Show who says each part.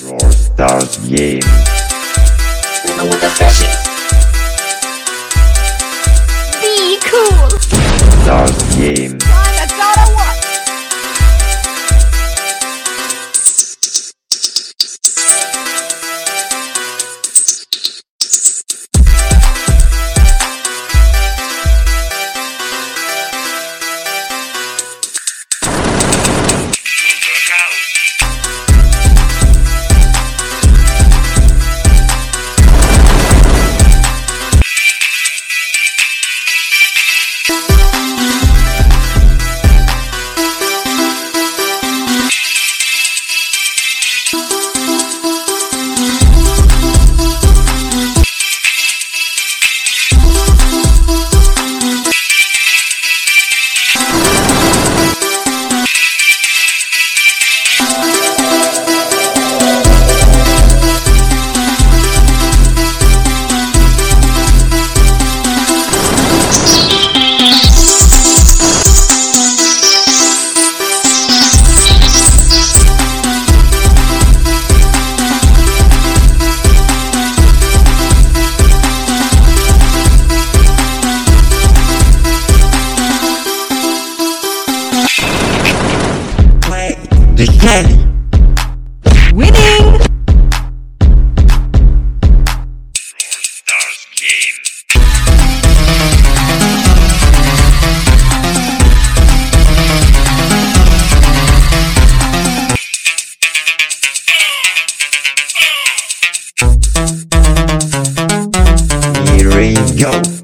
Speaker 1: Brawl Stars Game.
Speaker 2: Be cool.
Speaker 1: Stars Game. Game.
Speaker 2: Winning.
Speaker 1: Here we go.